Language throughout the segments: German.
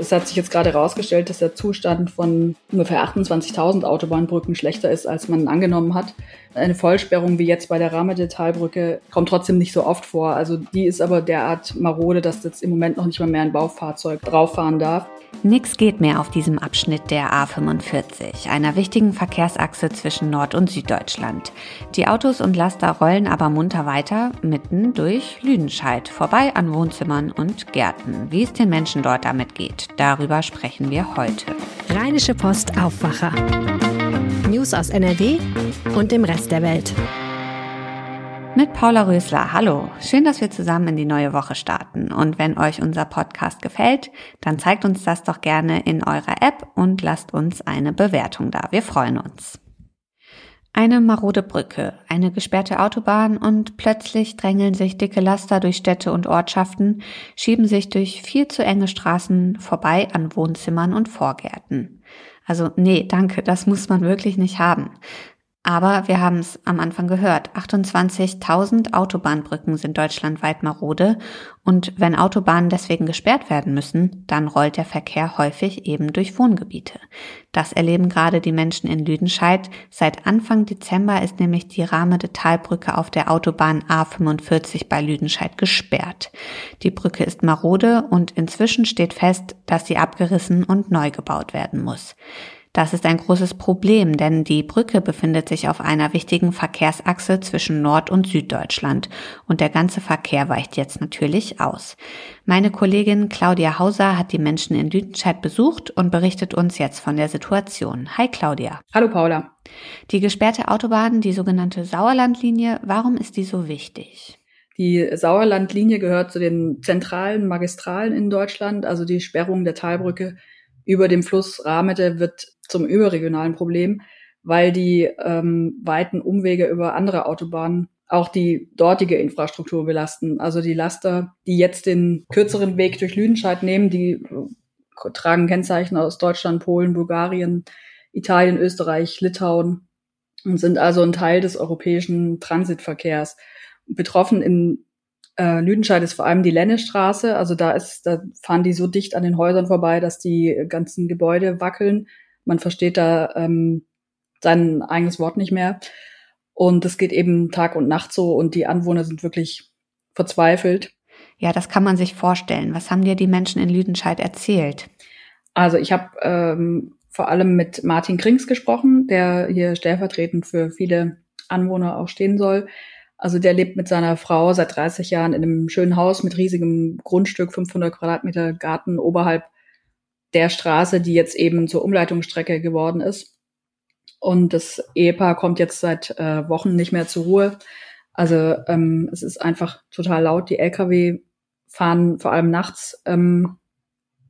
Es hat sich jetzt gerade herausgestellt, dass der Zustand von ungefähr 28.000 Autobahnbrücken schlechter ist, als man angenommen hat. Eine Vollsperrung wie jetzt bei der Rahmedetalbrücke kommt trotzdem nicht so oft vor. Also die ist aber derart marode, dass jetzt im Moment noch nicht mal mehr ein Baufahrzeug drauffahren darf. Nix geht mehr auf diesem Abschnitt der A45, einer wichtigen Verkehrsachse zwischen Nord- und Süddeutschland. Die Autos und Laster rollen aber munter weiter, mitten durch Lüdenscheid, vorbei an Wohnzimmern und Gärten. Wie es den Menschen dort damit geht, darüber sprechen wir heute. Rheinische Post Aufwacher. News aus NRW und dem Rest der Welt. Mit Paula Rösler. Hallo. Schön, dass wir zusammen in die neue Woche starten. Und wenn euch unser Podcast gefällt, dann zeigt uns das doch gerne in eurer App und lasst uns eine Bewertung da. Wir freuen uns. Eine marode Brücke, eine gesperrte Autobahn und plötzlich drängeln sich dicke Laster durch Städte und Ortschaften, schieben sich durch viel zu enge Straßen vorbei an Wohnzimmern und Vorgärten. Also nee, danke, das muss man wirklich nicht haben. Aber wir haben es am Anfang gehört, 28.000 Autobahnbrücken sind deutschlandweit marode und wenn Autobahnen deswegen gesperrt werden müssen, dann rollt der Verkehr häufig eben durch Wohngebiete. Das erleben gerade die Menschen in Lüdenscheid. Seit Anfang Dezember ist nämlich die Rahmede Talbrücke auf der Autobahn A45 bei Lüdenscheid gesperrt. Die Brücke ist marode und inzwischen steht fest, dass sie abgerissen und neu gebaut werden muss. Das ist ein großes Problem, denn die Brücke befindet sich auf einer wichtigen Verkehrsachse zwischen Nord- und Süddeutschland und der ganze Verkehr weicht jetzt natürlich aus. Meine Kollegin Claudia Hauser hat die Menschen in Lüdenscheid besucht und berichtet uns jetzt von der Situation. Hi Claudia. Hallo Paula. Die gesperrte Autobahn, die sogenannte Sauerlandlinie, warum ist die so wichtig? Die Sauerlandlinie gehört zu den zentralen Magistralen in Deutschland, also die Sperrung der Talbrücke über dem Fluss Ramete wird zum überregionalen Problem, weil die ähm, weiten Umwege über andere Autobahnen auch die dortige Infrastruktur belasten. Also die Laster, die jetzt den kürzeren Weg durch Lüdenscheid nehmen, die äh, tragen Kennzeichen aus Deutschland, Polen, Bulgarien, Italien, Österreich, Litauen und sind also ein Teil des europäischen Transitverkehrs. Betroffen in äh, Lüdenscheid ist vor allem die Lennestraße. Also da ist, da fahren die so dicht an den Häusern vorbei, dass die ganzen Gebäude wackeln. Man versteht da ähm, sein eigenes Wort nicht mehr. Und es geht eben Tag und Nacht so und die Anwohner sind wirklich verzweifelt. Ja, das kann man sich vorstellen. Was haben dir die Menschen in Lüdenscheid erzählt? Also ich habe ähm, vor allem mit Martin Krings gesprochen, der hier stellvertretend für viele Anwohner auch stehen soll. Also der lebt mit seiner Frau seit 30 Jahren in einem schönen Haus mit riesigem Grundstück, 500 Quadratmeter Garten oberhalb der Straße, die jetzt eben zur Umleitungsstrecke geworden ist. Und das Ehepaar kommt jetzt seit äh, Wochen nicht mehr zur Ruhe. Also ähm, es ist einfach total laut. Die Lkw fahren vor allem nachts ähm,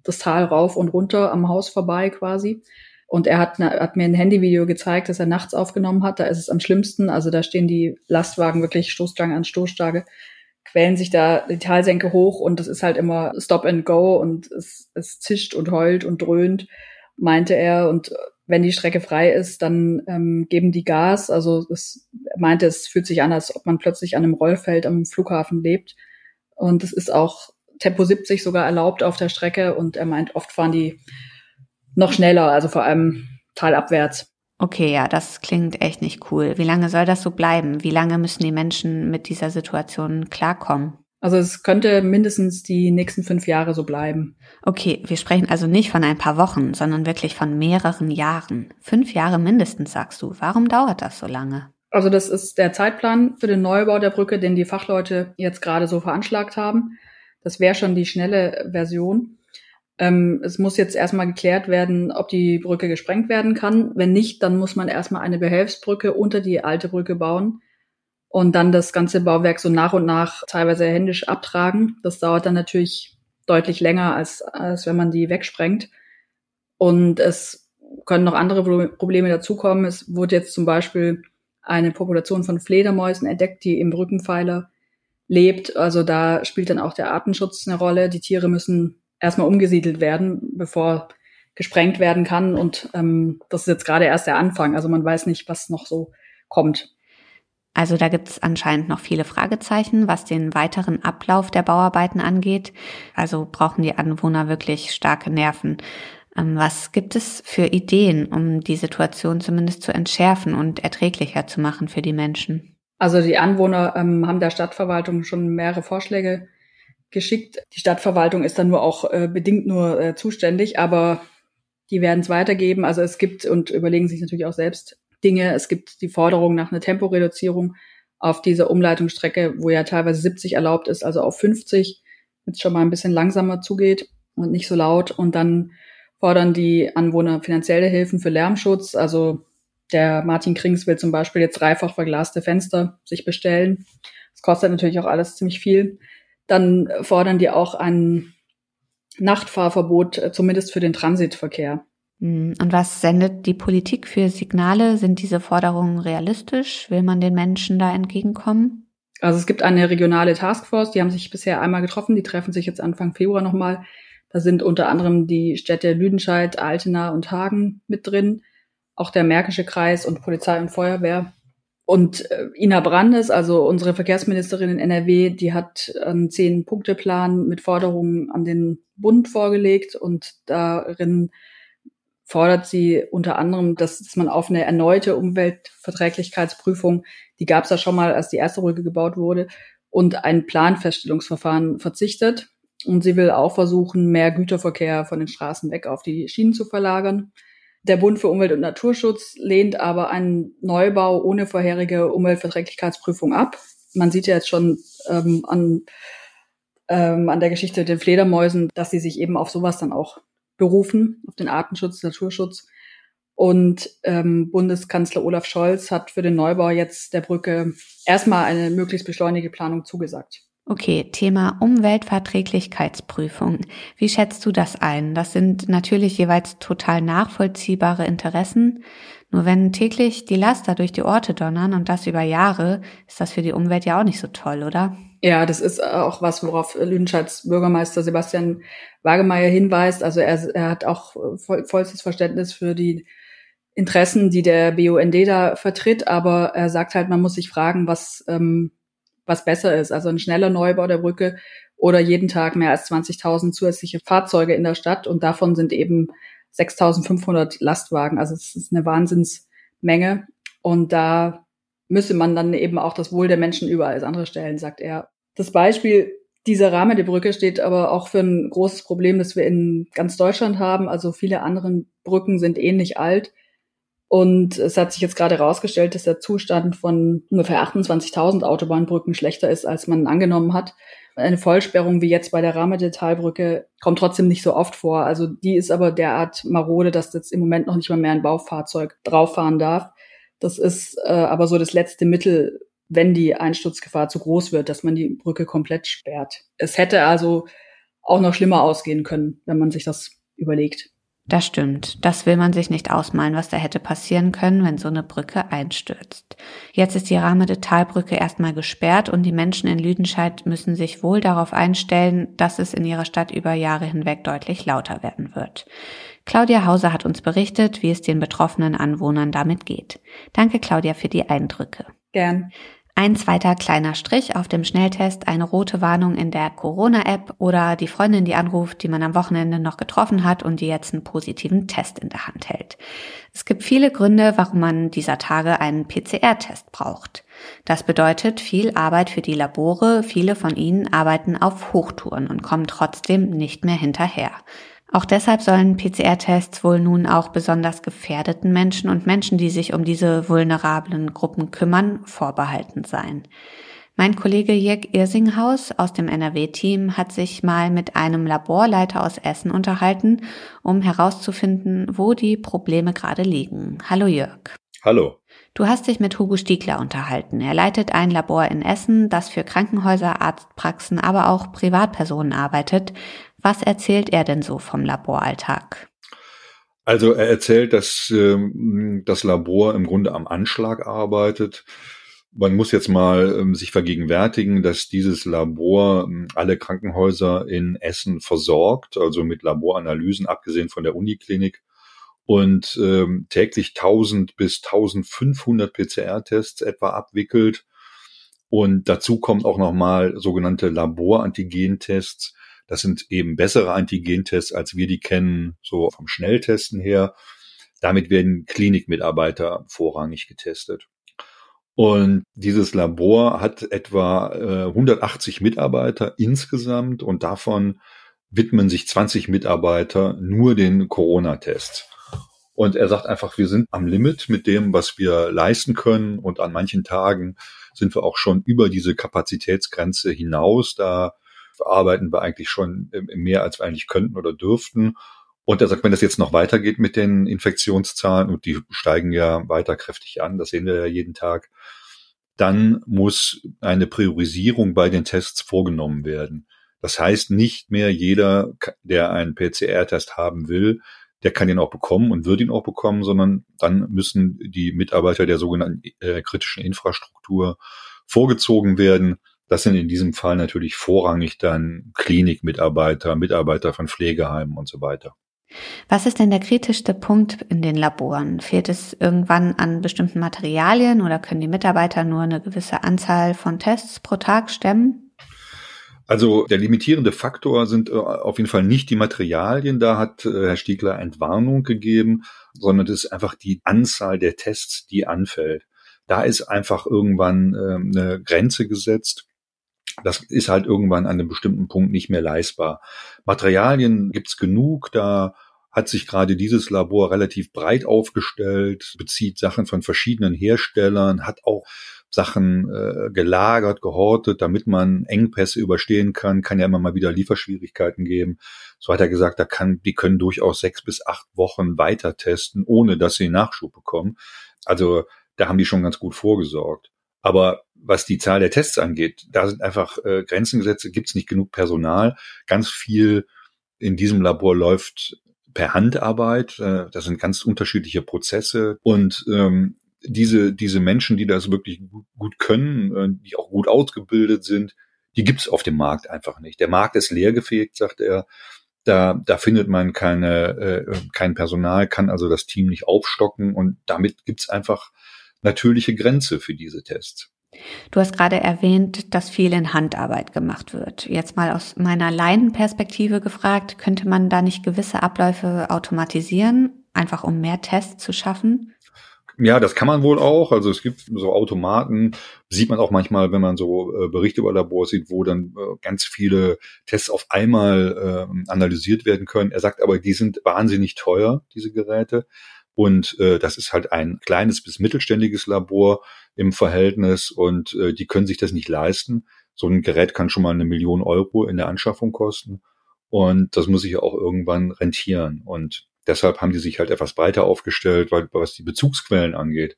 das Tal rauf und runter am Haus vorbei quasi. Und er hat, hat mir ein Handyvideo gezeigt, das er nachts aufgenommen hat. Da ist es am schlimmsten. Also da stehen die Lastwagen wirklich Stoßstange an Stoßstange quälen sich da die Talsenke hoch und das ist halt immer Stop and Go und es, es zischt und heult und dröhnt, meinte er. Und wenn die Strecke frei ist, dann ähm, geben die Gas. Also es meinte, es fühlt sich an, als ob man plötzlich an einem Rollfeld am Flughafen lebt. Und es ist auch Tempo 70 sogar erlaubt auf der Strecke und er meint, oft fahren die noch schneller, also vor allem talabwärts. Okay, ja, das klingt echt nicht cool. Wie lange soll das so bleiben? Wie lange müssen die Menschen mit dieser Situation klarkommen? Also es könnte mindestens die nächsten fünf Jahre so bleiben. Okay, wir sprechen also nicht von ein paar Wochen, sondern wirklich von mehreren Jahren. Fünf Jahre mindestens, sagst du. Warum dauert das so lange? Also das ist der Zeitplan für den Neubau der Brücke, den die Fachleute jetzt gerade so veranschlagt haben. Das wäre schon die schnelle Version. Ähm, es muss jetzt erstmal geklärt werden, ob die Brücke gesprengt werden kann. Wenn nicht, dann muss man erstmal eine Behelfsbrücke unter die alte Brücke bauen und dann das ganze Bauwerk so nach und nach teilweise händisch abtragen. Das dauert dann natürlich deutlich länger, als, als wenn man die wegsprengt. Und es können noch andere Probleme dazukommen. Es wurde jetzt zum Beispiel eine Population von Fledermäusen entdeckt, die im Brückenpfeiler lebt. Also da spielt dann auch der Artenschutz eine Rolle. Die Tiere müssen erstmal umgesiedelt werden, bevor gesprengt werden kann. Und ähm, das ist jetzt gerade erst der Anfang. Also man weiß nicht, was noch so kommt. Also da gibt es anscheinend noch viele Fragezeichen, was den weiteren Ablauf der Bauarbeiten angeht. Also brauchen die Anwohner wirklich starke Nerven. Ähm, was gibt es für Ideen, um die Situation zumindest zu entschärfen und erträglicher zu machen für die Menschen? Also die Anwohner ähm, haben der Stadtverwaltung schon mehrere Vorschläge geschickt. Die Stadtverwaltung ist dann nur auch äh, bedingt nur äh, zuständig, aber die werden es weitergeben. Also es gibt und überlegen sich natürlich auch selbst Dinge. Es gibt die Forderung nach einer Temporeduzierung auf dieser Umleitungsstrecke, wo ja teilweise 70 erlaubt ist, also auf 50, wenn es schon mal ein bisschen langsamer zugeht und nicht so laut. Und dann fordern die Anwohner finanzielle Hilfen für Lärmschutz. Also der Martin Krings will zum Beispiel jetzt dreifach verglaste Fenster sich bestellen. Das kostet natürlich auch alles ziemlich viel. Dann fordern die auch ein Nachtfahrverbot, äh, zumindest für den Transitverkehr. Hm, und was sendet die Politik für Signale? Sind diese Forderungen realistisch? Will man den Menschen da entgegenkommen? Also es gibt eine regionale Taskforce, die haben sich bisher einmal getroffen, die treffen sich jetzt Anfang Februar nochmal. Da sind unter anderem die Städte Lüdenscheid, Altena und Hagen mit drin, auch der Märkische Kreis und Polizei und Feuerwehr. Und äh, Ina Brandes, also unsere Verkehrsministerin in NRW, die hat einen Zehn-Punkte-Plan mit Forderungen an den Bund vorgelegt und darin fordert sie unter anderem, dass, dass man auf eine erneute Umweltverträglichkeitsprüfung, die gab es ja schon mal, als die erste Brücke gebaut wurde, und ein Planfeststellungsverfahren verzichtet. Und sie will auch versuchen, mehr Güterverkehr von den Straßen weg auf die Schienen zu verlagern. Der Bund für Umwelt und Naturschutz lehnt aber einen Neubau ohne vorherige Umweltverträglichkeitsprüfung ab. Man sieht ja jetzt schon ähm, an, ähm, an der Geschichte mit den Fledermäusen, dass sie sich eben auf sowas dann auch berufen, auf den Artenschutz, Naturschutz. Und ähm, Bundeskanzler Olaf Scholz hat für den Neubau jetzt der Brücke erstmal eine möglichst beschleunigte Planung zugesagt. Okay, Thema Umweltverträglichkeitsprüfung. Wie schätzt du das ein? Das sind natürlich jeweils total nachvollziehbare Interessen. Nur wenn täglich die Laster durch die Orte donnern und das über Jahre, ist das für die Umwelt ja auch nicht so toll, oder? Ja, das ist auch was, worauf Lüdenscheids Bürgermeister Sebastian Wagemeier hinweist. Also er, er hat auch voll, vollstes Verständnis für die Interessen, die der BUND da vertritt, aber er sagt halt, man muss sich fragen, was, ähm, was besser ist. Also ein schneller Neubau der Brücke oder jeden Tag mehr als 20.000 zusätzliche Fahrzeuge in der Stadt und davon sind eben 6.500 Lastwagen. Also es ist eine Wahnsinnsmenge und da müsse man dann eben auch das Wohl der Menschen über alles andere stellen, sagt er. Das Beispiel dieser Rahmen der Brücke steht aber auch für ein großes Problem, das wir in ganz Deutschland haben. Also viele andere Brücken sind ähnlich alt. Und es hat sich jetzt gerade herausgestellt, dass der Zustand von ungefähr 28.000 Autobahnbrücken schlechter ist, als man angenommen hat. Eine Vollsperrung wie jetzt bei der Rahmedetalbrücke kommt trotzdem nicht so oft vor. Also die ist aber derart marode, dass jetzt im Moment noch nicht mal mehr ein Baufahrzeug drauffahren darf. Das ist äh, aber so das letzte Mittel, wenn die Einsturzgefahr zu groß wird, dass man die Brücke komplett sperrt. Es hätte also auch noch schlimmer ausgehen können, wenn man sich das überlegt. Das stimmt. Das will man sich nicht ausmalen, was da hätte passieren können, wenn so eine Brücke einstürzt. Jetzt ist die Rahme der Talbrücke erstmal gesperrt und die Menschen in Lüdenscheid müssen sich wohl darauf einstellen, dass es in ihrer Stadt über Jahre hinweg deutlich lauter werden wird. Claudia Hauser hat uns berichtet, wie es den betroffenen Anwohnern damit geht. Danke, Claudia, für die Eindrücke. Gern. Ein zweiter kleiner Strich auf dem Schnelltest, eine rote Warnung in der Corona-App oder die Freundin, die anruft, die man am Wochenende noch getroffen hat und die jetzt einen positiven Test in der Hand hält. Es gibt viele Gründe, warum man dieser Tage einen PCR-Test braucht. Das bedeutet viel Arbeit für die Labore, viele von ihnen arbeiten auf Hochtouren und kommen trotzdem nicht mehr hinterher. Auch deshalb sollen PCR-Tests wohl nun auch besonders gefährdeten Menschen und Menschen, die sich um diese vulnerablen Gruppen kümmern, vorbehalten sein. Mein Kollege Jörg Irsinghaus aus dem NRW-Team hat sich mal mit einem Laborleiter aus Essen unterhalten, um herauszufinden, wo die Probleme gerade liegen. Hallo Jörg. Hallo. Du hast dich mit Hugo Stiegler unterhalten. Er leitet ein Labor in Essen, das für Krankenhäuser, Arztpraxen, aber auch Privatpersonen arbeitet. Was erzählt er denn so vom Laboralltag? Also er erzählt, dass ähm, das Labor im Grunde am Anschlag arbeitet. Man muss jetzt mal ähm, sich vergegenwärtigen, dass dieses Labor ähm, alle Krankenhäuser in Essen versorgt, also mit Laboranalysen, abgesehen von der Uniklinik und ähm, täglich 1000 bis 1500 PCR-Tests etwa abwickelt Und dazu kommen auch nochmal sogenannte Laborantigentests. Das sind eben bessere Antigentests, als wir die kennen, so vom Schnelltesten her. Damit werden Klinikmitarbeiter vorrangig getestet. Und dieses Labor hat etwa äh, 180 Mitarbeiter insgesamt und davon widmen sich 20 Mitarbeiter nur den Corona-Tests. Und er sagt einfach, wir sind am Limit mit dem, was wir leisten können. Und an manchen Tagen sind wir auch schon über diese Kapazitätsgrenze hinaus. Da arbeiten wir eigentlich schon mehr, als wir eigentlich könnten oder dürften. Und er sagt, wenn das jetzt noch weitergeht mit den Infektionszahlen und die steigen ja weiter kräftig an, das sehen wir ja jeden Tag, dann muss eine Priorisierung bei den Tests vorgenommen werden. Das heißt, nicht mehr jeder, der einen PCR-Test haben will, der kann ihn auch bekommen und wird ihn auch bekommen, sondern dann müssen die Mitarbeiter der sogenannten äh, kritischen Infrastruktur vorgezogen werden. Das sind in diesem Fall natürlich vorrangig dann Klinikmitarbeiter, Mitarbeiter von Pflegeheimen und so weiter. Was ist denn der kritischste Punkt in den Laboren? Fehlt es irgendwann an bestimmten Materialien oder können die Mitarbeiter nur eine gewisse Anzahl von Tests pro Tag stemmen? Also der limitierende Faktor sind äh, auf jeden Fall nicht die Materialien, da hat äh, Herr Stiegler Entwarnung gegeben, sondern das ist einfach die Anzahl der Tests, die anfällt. Da ist einfach irgendwann äh, eine Grenze gesetzt. Das ist halt irgendwann an einem bestimmten Punkt nicht mehr leistbar. Materialien gibt's genug, da hat sich gerade dieses Labor relativ breit aufgestellt, bezieht Sachen von verschiedenen Herstellern, hat auch Sachen äh, gelagert, gehortet, damit man Engpässe überstehen kann, kann ja immer mal wieder Lieferschwierigkeiten geben. So hat er gesagt, da kann, die können durchaus sechs bis acht Wochen weiter testen, ohne dass sie Nachschub bekommen. Also da haben die schon ganz gut vorgesorgt. Aber was die Zahl der Tests angeht, da sind einfach äh, Grenzen gesetzt, gibt es nicht genug Personal. Ganz viel in diesem Labor läuft per Handarbeit. Äh, das sind ganz unterschiedliche Prozesse. Und ähm, diese, diese Menschen, die das wirklich gut, gut können, äh, die auch gut ausgebildet sind, die gibt's auf dem Markt einfach nicht. Der Markt ist leergefegt, sagt er. Da, da findet man keine, äh, kein Personal, kann also das Team nicht aufstocken und damit gibt's einfach natürliche Grenze für diese Tests. Du hast gerade erwähnt, dass viel in Handarbeit gemacht wird. Jetzt mal aus meiner Laienperspektive gefragt, könnte man da nicht gewisse Abläufe automatisieren, einfach um mehr Tests zu schaffen? Ja, das kann man wohl auch. Also es gibt so Automaten, sieht man auch manchmal, wenn man so äh, Berichte über Labors sieht, wo dann äh, ganz viele Tests auf einmal äh, analysiert werden können. Er sagt aber, die sind wahnsinnig teuer, diese Geräte. Und äh, das ist halt ein kleines bis mittelständiges Labor im Verhältnis und äh, die können sich das nicht leisten. So ein Gerät kann schon mal eine Million Euro in der Anschaffung kosten. Und das muss sich ja auch irgendwann rentieren. Und deshalb haben die sich halt etwas breiter aufgestellt, weil, was die Bezugsquellen angeht.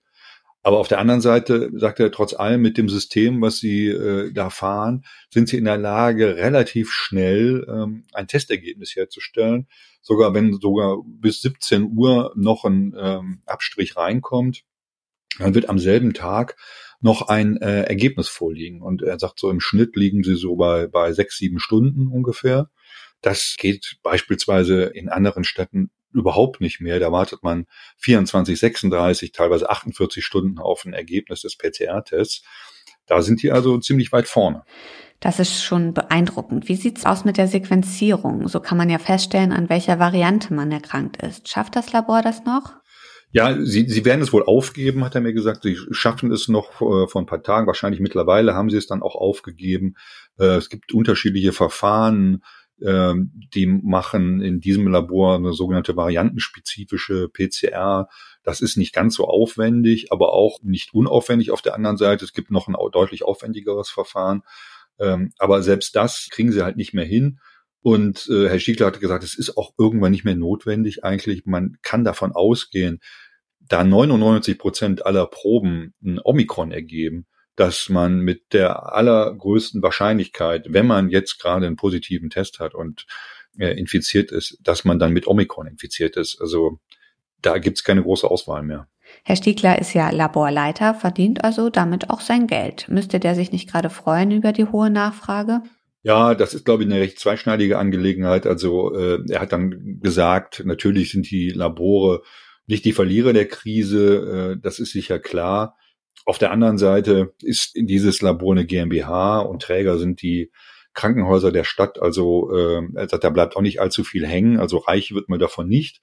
Aber auf der anderen Seite sagt er, trotz allem mit dem System, was sie äh, da fahren, sind sie in der Lage, relativ schnell ähm, ein Testergebnis herzustellen. Sogar wenn sogar bis 17 Uhr noch ein ähm, Abstrich reinkommt, dann wird am selben Tag noch ein äh, Ergebnis vorliegen. Und er sagt, so im Schnitt liegen sie so bei, bei sechs, sieben Stunden ungefähr. Das geht beispielsweise in anderen Städten überhaupt nicht mehr. Da wartet man 24, 36, teilweise 48 Stunden auf ein Ergebnis des PCR-Tests. Da sind die also ziemlich weit vorne. Das ist schon beeindruckend. Wie sieht's aus mit der Sequenzierung? So kann man ja feststellen, an welcher Variante man erkrankt ist. Schafft das Labor das noch? Ja, sie, sie werden es wohl aufgeben, hat er mir gesagt. Sie schaffen es noch äh, vor ein paar Tagen. Wahrscheinlich mittlerweile haben sie es dann auch aufgegeben. Äh, es gibt unterschiedliche Verfahren ähm, die machen in diesem Labor eine sogenannte variantenspezifische PCR. Das ist nicht ganz so aufwendig, aber auch nicht unaufwendig auf der anderen Seite. Es gibt noch ein deutlich aufwendigeres Verfahren. Ähm, aber selbst das kriegen sie halt nicht mehr hin. Und äh, Herr Stiegler hatte gesagt, es ist auch irgendwann nicht mehr notwendig eigentlich. Man kann davon ausgehen, da 99 Prozent aller Proben ein Omikron ergeben, dass man mit der allergrößten Wahrscheinlichkeit, wenn man jetzt gerade einen positiven Test hat und äh, infiziert ist, dass man dann mit Omikron infiziert ist. Also da gibt's keine große Auswahl mehr. Herr Stiegler ist ja Laborleiter, verdient also damit auch sein Geld. Müsste der sich nicht gerade freuen über die hohe Nachfrage? Ja, das ist, glaube ich, eine recht zweischneidige Angelegenheit. Also äh, er hat dann gesagt, natürlich sind die Labore nicht die Verlierer der Krise, äh, das ist sicher klar. Auf der anderen Seite ist dieses Labor eine GmbH und Träger sind die Krankenhäuser der Stadt. Also äh, da bleibt auch nicht allzu viel hängen. Also reich wird man davon nicht.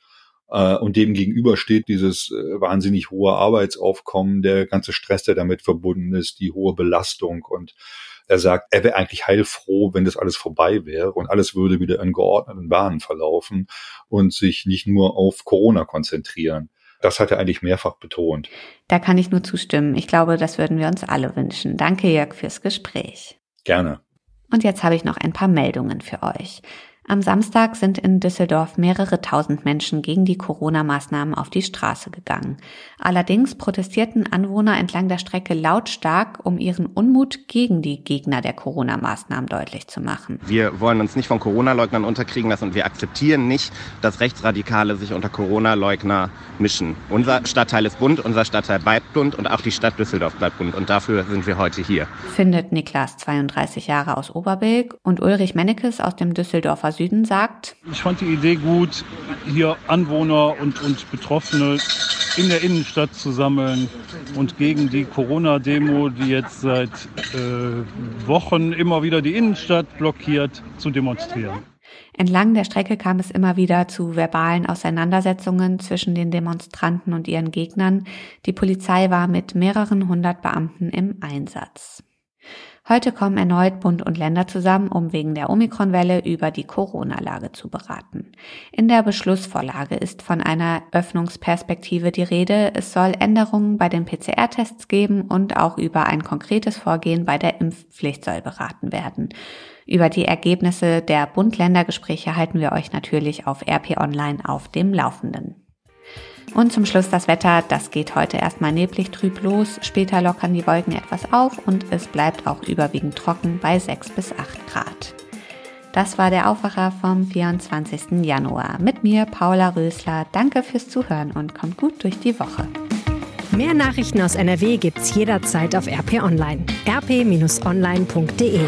Äh, und dem gegenüber steht dieses äh, wahnsinnig hohe Arbeitsaufkommen, der ganze Stress, der damit verbunden ist, die hohe Belastung. Und er sagt, er wäre eigentlich heilfroh, wenn das alles vorbei wäre und alles würde wieder in geordneten Bahnen verlaufen und sich nicht nur auf Corona konzentrieren. Das hat er eigentlich mehrfach betont. Da kann ich nur zustimmen. Ich glaube, das würden wir uns alle wünschen. Danke, Jörg, fürs Gespräch. Gerne. Und jetzt habe ich noch ein paar Meldungen für euch. Am Samstag sind in Düsseldorf mehrere tausend Menschen gegen die Corona-Maßnahmen auf die Straße gegangen. Allerdings protestierten Anwohner entlang der Strecke lautstark, um ihren Unmut gegen die Gegner der Corona-Maßnahmen deutlich zu machen. Wir wollen uns nicht von Corona-Leugnern unterkriegen lassen und wir akzeptieren nicht, dass Rechtsradikale sich unter Corona-Leugner mischen. Unser Stadtteil ist bunt, unser Stadtteil bleibt bunt und auch die Stadt Düsseldorf bleibt bunt und dafür sind wir heute hier. Findet Niklas, 32 Jahre aus Oberbilk und Ulrich Mennekes aus dem Düsseldorfer Süden sagt. Ich fand die Idee gut, hier Anwohner und, und Betroffene in der Innenstadt zu sammeln und gegen die Corona-Demo, die jetzt seit äh, Wochen immer wieder die Innenstadt blockiert, zu demonstrieren. Entlang der Strecke kam es immer wieder zu verbalen Auseinandersetzungen zwischen den Demonstranten und ihren Gegnern. Die Polizei war mit mehreren hundert Beamten im Einsatz. Heute kommen erneut Bund und Länder zusammen, um wegen der Omikronwelle über die Corona-Lage zu beraten. In der Beschlussvorlage ist von einer Öffnungsperspektive die Rede. Es soll Änderungen bei den PCR-Tests geben und auch über ein konkretes Vorgehen bei der Impfpflicht soll beraten werden. Über die Ergebnisse der Bund-Länder-Gespräche halten wir euch natürlich auf RP Online auf dem Laufenden. Und zum Schluss das Wetter. Das geht heute erstmal neblig trüb los. Später lockern die Wolken etwas auf und es bleibt auch überwiegend trocken bei 6 bis 8 Grad. Das war der Aufwacher vom 24. Januar. Mit mir, Paula Rösler. Danke fürs Zuhören und kommt gut durch die Woche. Mehr Nachrichten aus NRW gibt's jederzeit auf RP Online. rp-online.de